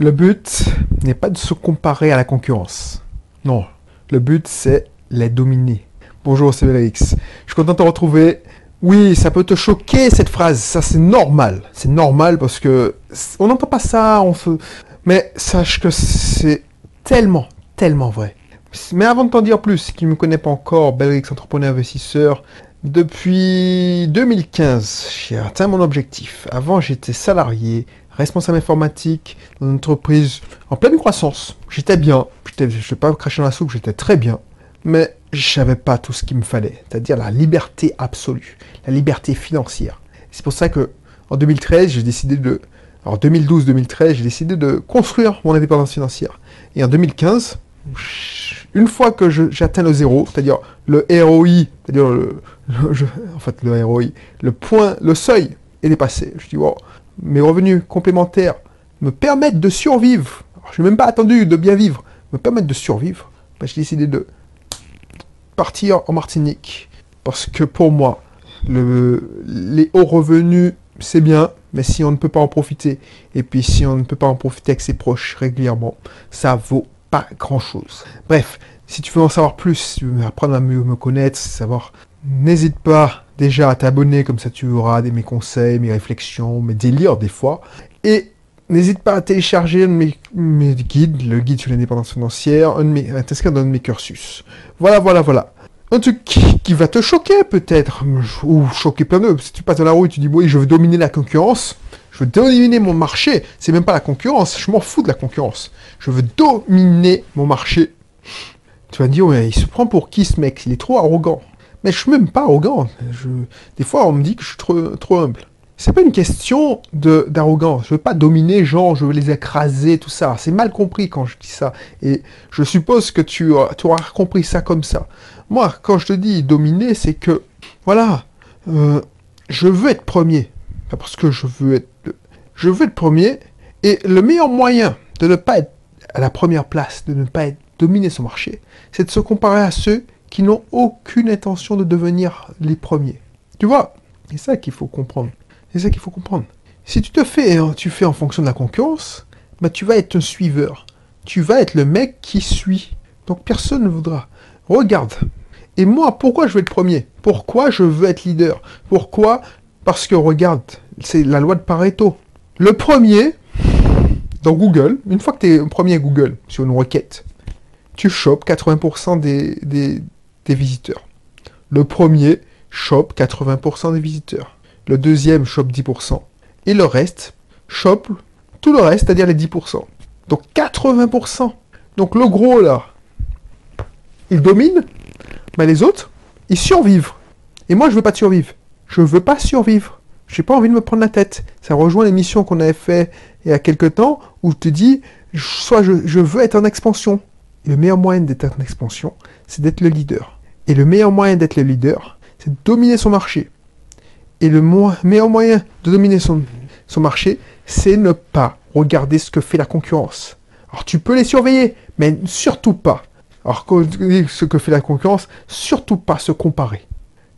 Le but n'est pas de se comparer à la concurrence. Non, le but c'est les dominer. Bonjour, c'est Vélix. Je suis content de te retrouver. Oui, ça peut te choquer cette phrase, ça c'est normal. C'est normal parce que on n'entend pas ça, on se... Mais sache que c'est tellement, tellement vrai. Mais avant de t'en dire plus, qui ne me connaît pas encore, Belrix entrepreneur investisseur, depuis 2015, j'ai atteint mon objectif. Avant, j'étais salarié, responsable informatique dans une entreprise en pleine croissance. J'étais bien, je ne vais pas cracher dans la soupe, j'étais très bien. Mais je n'avais pas tout ce qu'il me fallait, c'est-à-dire la liberté absolue, la liberté financière. C'est pour ça que en 2013, j'ai décidé de, alors 2012-2013, j'ai décidé de construire mon indépendance financière. Et en 2015, une fois que j'atteins le zéro, c'est-à-dire le ROI, c'est-à-dire le, en fait le ROI, le point, le seuil est dépassé. Je dis, wow, mes revenus complémentaires me permettent de survivre. je n'ai même pas attendu de bien vivre, me permettent de survivre. Ben, j'ai décidé de partir en Martinique. Parce que pour moi, le, les hauts revenus, c'est bien, mais si on ne peut pas en profiter, et puis si on ne peut pas en profiter avec ses proches régulièrement, ça vaut pas grand chose. Bref, si tu veux en savoir plus, si tu veux apprendre à mieux me connaître, savoir, n'hésite pas déjà à t'abonner, comme ça tu auras mes conseils, mes réflexions, mes délires des fois. Et n'hésite pas à télécharger mes, mes, guides, le guide sur l'indépendance financière, un de mes, un de mes cursus. Voilà, voilà, voilà. Un truc qui, va te choquer peut-être, ou choquer plein d'autres. Si tu passes dans la rue et tu dis, oui, je veux dominer la concurrence, je veux dominer mon marché, c'est même pas la concurrence, je m'en fous de la concurrence. Je veux dominer mon marché. Tu vas dire, ouais, il se prend pour qui ce mec? Il est trop arrogant. Mais je suis même pas arrogant. Je... Des fois, on me dit que je suis trop, trop humble. C'est pas une question d'arrogance. Je veux pas dominer gens, je veux les écraser, tout ça. C'est mal compris quand je dis ça. Et je suppose que tu, tu auras compris ça comme ça. Moi, quand je te dis dominer, c'est que, voilà, euh, je veux être premier. Parce que je veux être, je veux être premier. Et le meilleur moyen de ne pas être à la première place, de ne pas être dominer son marché, c'est de se comparer à ceux qui n'ont aucune intention de devenir les premiers. Tu vois, c'est ça qu'il faut comprendre. C'est ça qu'il faut comprendre. Si tu te fais, hein, tu fais en fonction de la concurrence, bah tu vas être un suiveur. Tu vas être le mec qui suit. Donc personne ne voudra. Regarde. Et moi, pourquoi je veux être premier? Pourquoi je veux être leader? Pourquoi? Parce que regarde, c'est la loi de Pareto. Le premier, dans Google, une fois que tu es premier Google sur une requête, tu chopes 80% des, des, des visiteurs. Le premier chope 80% des visiteurs. Le deuxième chope 10%. Et le reste chope tout le reste, c'est-à-dire les 10%. Donc 80%. Donc le gros là, il domine, mais les autres, ils survivent. Et moi, je veux pas survivre. Je veux pas survivre. J'ai pas envie de me prendre la tête. Ça rejoint l'émission qu'on avait fait il y a quelques temps où je te dis, soit je, je veux être en expansion. Et le meilleur moyen d'être en expansion, c'est d'être le leader. Et le meilleur moyen d'être le leader, c'est de dominer son marché. Et le meilleur moyen de dominer son, marché, c'est ne pas regarder ce que fait la concurrence. Alors tu peux les surveiller, mais surtout pas. Alors ce que fait la concurrence, surtout pas se comparer.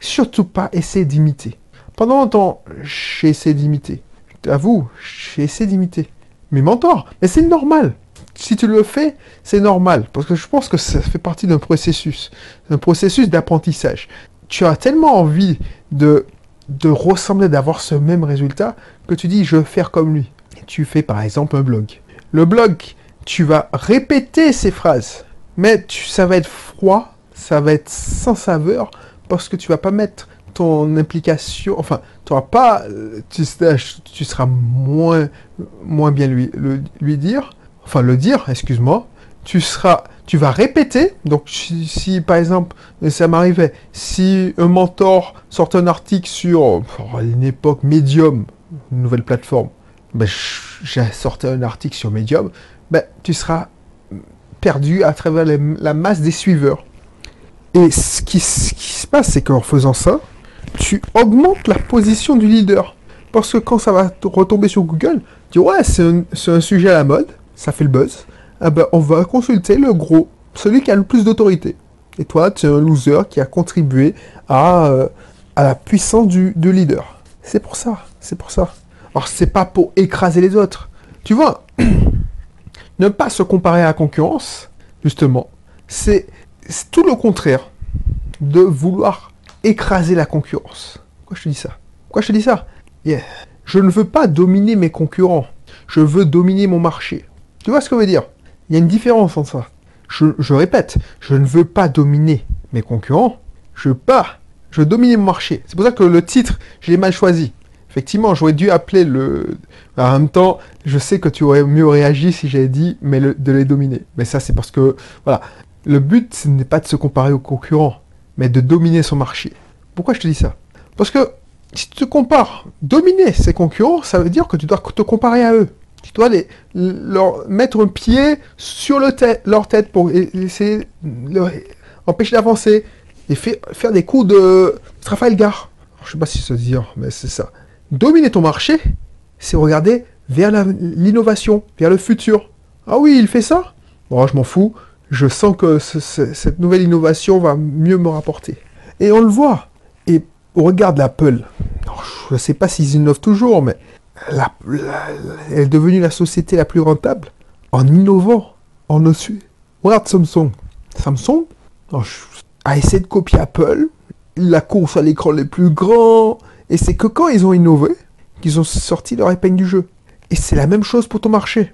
Surtout pas essayer d'imiter. Pendant longtemps, j'ai essayé d'imiter. À vous, j'ai essayé d'imiter. Mes mentors, mais c'est normal. Si tu le fais, c'est normal. Parce que je pense que ça fait partie d'un processus. Un processus d'apprentissage. Tu as tellement envie de de ressembler, d'avoir ce même résultat, que tu dis je veux faire comme lui. tu fais par exemple un blog. Le blog, tu vas répéter ces phrases, mais ça va être froid, ça va être sans saveur, parce que tu vas pas mettre ton implication, enfin, tu pas, tu, tu seras moins, moins bien lui, lui dire, enfin le dire, excuse-moi, tu seras, tu vas répéter. Donc, si, par exemple, ça m'arrivait, si un mentor sort un article sur oh, une époque Medium, une nouvelle plateforme, ben, j'ai sorti un article sur Medium, ben, tu seras perdu à travers la masse des suiveurs. Et ce qui, se passe, c'est qu'en faisant ça, tu augmentes la position du leader. Parce que quand ça va retomber sur Google, tu dis ouais, c'est un sujet à la mode, ça fait le buzz ah ben, on va consulter le gros, celui qui a le plus d'autorité. Et toi, tu es un loser qui a contribué à, euh, à la puissance du, leader. C'est pour ça, c'est pour ça. Alors, c'est pas pour écraser les autres. Tu vois, Ne pas se comparer à la concurrence, justement, c'est tout le contraire de vouloir écraser la concurrence. Pourquoi je te dis ça? Pourquoi je te dis ça? Je ne veux pas dominer mes concurrents. Je veux dominer mon marché. Tu vois ce que je veux dire? Il y a une différence entre ça. Je, répète, je ne veux pas dominer mes concurrents. Je veux pas. Je veux dominer mon marché. C'est pour ça que le titre, je l'ai mal choisi. Effectivement, j'aurais dû appeler le. En même temps, je sais que tu aurais mieux réagi si j'avais dit, mais de les dominer. Mais ça, c'est parce que, voilà, le but, ce n'est pas de se comparer aux concurrents, mais de dominer son marché. Pourquoi je te dis ça? Parce que si tu te compares, dominer ses concurrents, ça veut dire que tu dois te comparer à eux. Tu dois les, leur mettre un pied sur le leur tête pour essayer de empêcher d'avancer et faire des coups de Trafalgar. Je sais pas si se dit, mais c'est ça. Dominer ton marché, c'est regarder vers l'innovation, vers le futur. Ah oui, il fait ça? Bon, je m'en fous. Je sens que cette nouvelle innovation va mieux me rapporter. Et on le voit. Et on regarde l'Apple. Je ne sais pas s'ils innovent toujours, mais elle est devenue la société la plus rentable en innovant, en ossu. Regarde Samsung. Samsung a essayé de copier Apple. La course à l'écran les plus grand. Et c'est que quand ils ont innové, qu'ils ont sorti leur épingle du jeu. Et c'est la même chose pour ton marché.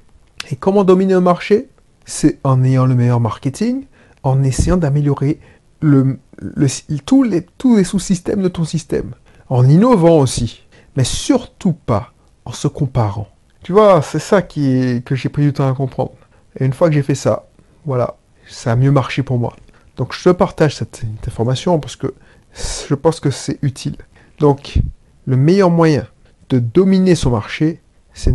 Et comment dominer un marché? C'est en ayant le meilleur marketing, en essayant d'améliorer tous les, tous les sous-systèmes de ton système. En innovant aussi. Mais surtout pas en se comparant. Tu vois, c'est ça qui que j'ai pris du temps à comprendre. Et une fois que j'ai fait ça, voilà, ça a mieux marché pour moi. Donc je te partage cette, information parce que je pense que c'est utile. Donc, le meilleur moyen de dominer son marché, ce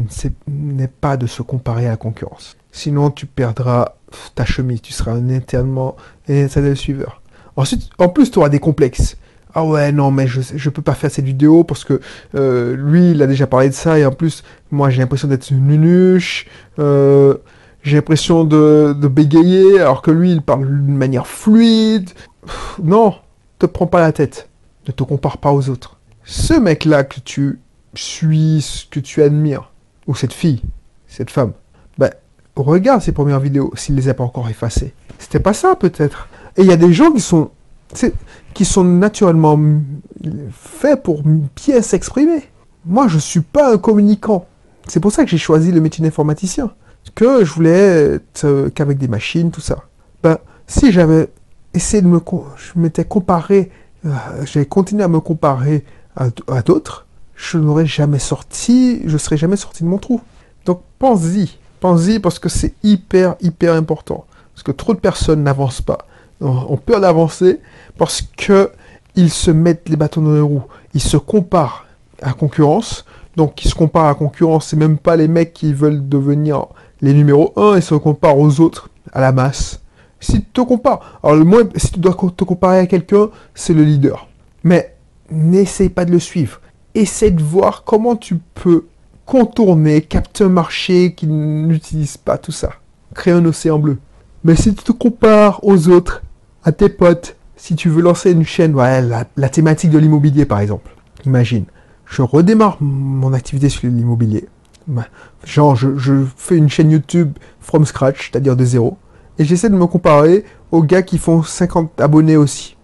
n'est pas de se comparer à la concurrence. Sinon, tu perdras ta chemise, tu seras un éternellement un éternel suiveur. Ensuite, en plus, tu auras des complexes ah ouais, non, mais je ne peux pas faire cette vidéo parce que euh, lui, il a déjà parlé de ça et en plus, moi, j'ai l'impression d'être une nunuche. Euh, j'ai l'impression de, bégayer alors que lui, il parle d'une manière fluide. non, te prends pas la tête. Ne te compare pas aux autres. Ce mec-là que tu suis, que tu admires, ou cette fille, cette femme, ben, regarde ses premières vidéos s'il les a pas encore effacées. C'était pas ça, peut-être. Et il y a des gens qui sont qui sont naturellement faits pour bien s'exprimer. Moi, je ne suis pas un communicant. C'est pour ça que j'ai choisi le métier d'informaticien. Que je voulais être euh, qu'avec des machines, tout ça. Ben, si j'avais essayé de me... Je m'étais comparé... Euh, j'avais continué à me comparer à, à d'autres, je n'aurais jamais sorti... Je serais jamais sorti de mon trou. Donc, pense-y. Pense-y parce que c'est hyper, hyper important. Parce que trop de personnes n'avancent pas ont peur d'avancer parce que ils se mettent les bâtons dans les roues. Ils se comparent à concurrence. Donc, ils se comparent à concurrence. C'est même pas les mecs qui veulent devenir les numéros 1. Ils se comparent aux autres, à la masse. Si tu te compares, alors le moins, si tu dois te comparer à quelqu'un, c'est le leader. Mais n'essaye pas de le suivre. Essaye de voir comment tu peux contourner, capter un marché qui n'utilise pas tout ça. Créer un océan bleu. Mais si tu te compares aux autres, à tes potes, si tu veux lancer une chaîne, voilà, la, thématique de l'immobilier par exemple, imagine, je redémarre mon activité sur l'immobilier. Bah, genre, je, fais une chaîne YouTube from scratch, c'est-à-dire de zéro, et j'essaie de me comparer aux gars qui font 50 abonnés aussi.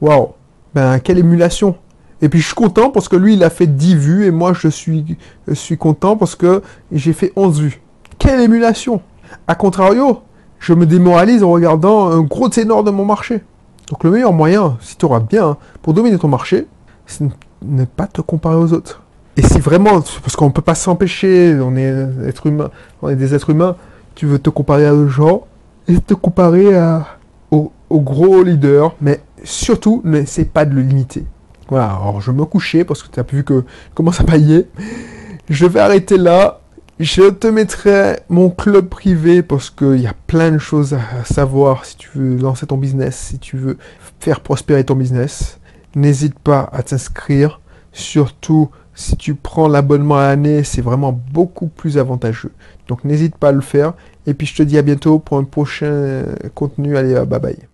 Waouh Ben, quelle émulation Et puis je suis content parce que lui, il a fait 10 vues, et moi, je suis, je suis content parce que j'ai fait 11 vues. Quelle émulation A contrario, je me démoralise en regardant un gros ténor de mon marché. Donc le meilleur moyen, si tu auras bien, pour dominer ton marché, c'est ne pas te comparer aux autres. Et si vraiment, parce qu'on ne peut pas s'empêcher, on est être humain, on est des êtres humains, tu veux te comparer à d'autres gens, et te comparer à, gros leaders, mais surtout, n'essaie pas de le limiter. Voilà, alors je me coucher parce que tu as vu que je commence à pailler. Je vais arrêter là. Je te mettrai mon club privé parce qu'il y a plein de choses à savoir si tu veux lancer ton business, si tu veux faire prospérer ton business. N'hésite pas à t'inscrire. Surtout si tu prends l'abonnement à l'année, c'est vraiment beaucoup plus avantageux. Donc n'hésite pas à le faire. Et puis je te dis à bientôt pour un prochain contenu. Allez, bye bye.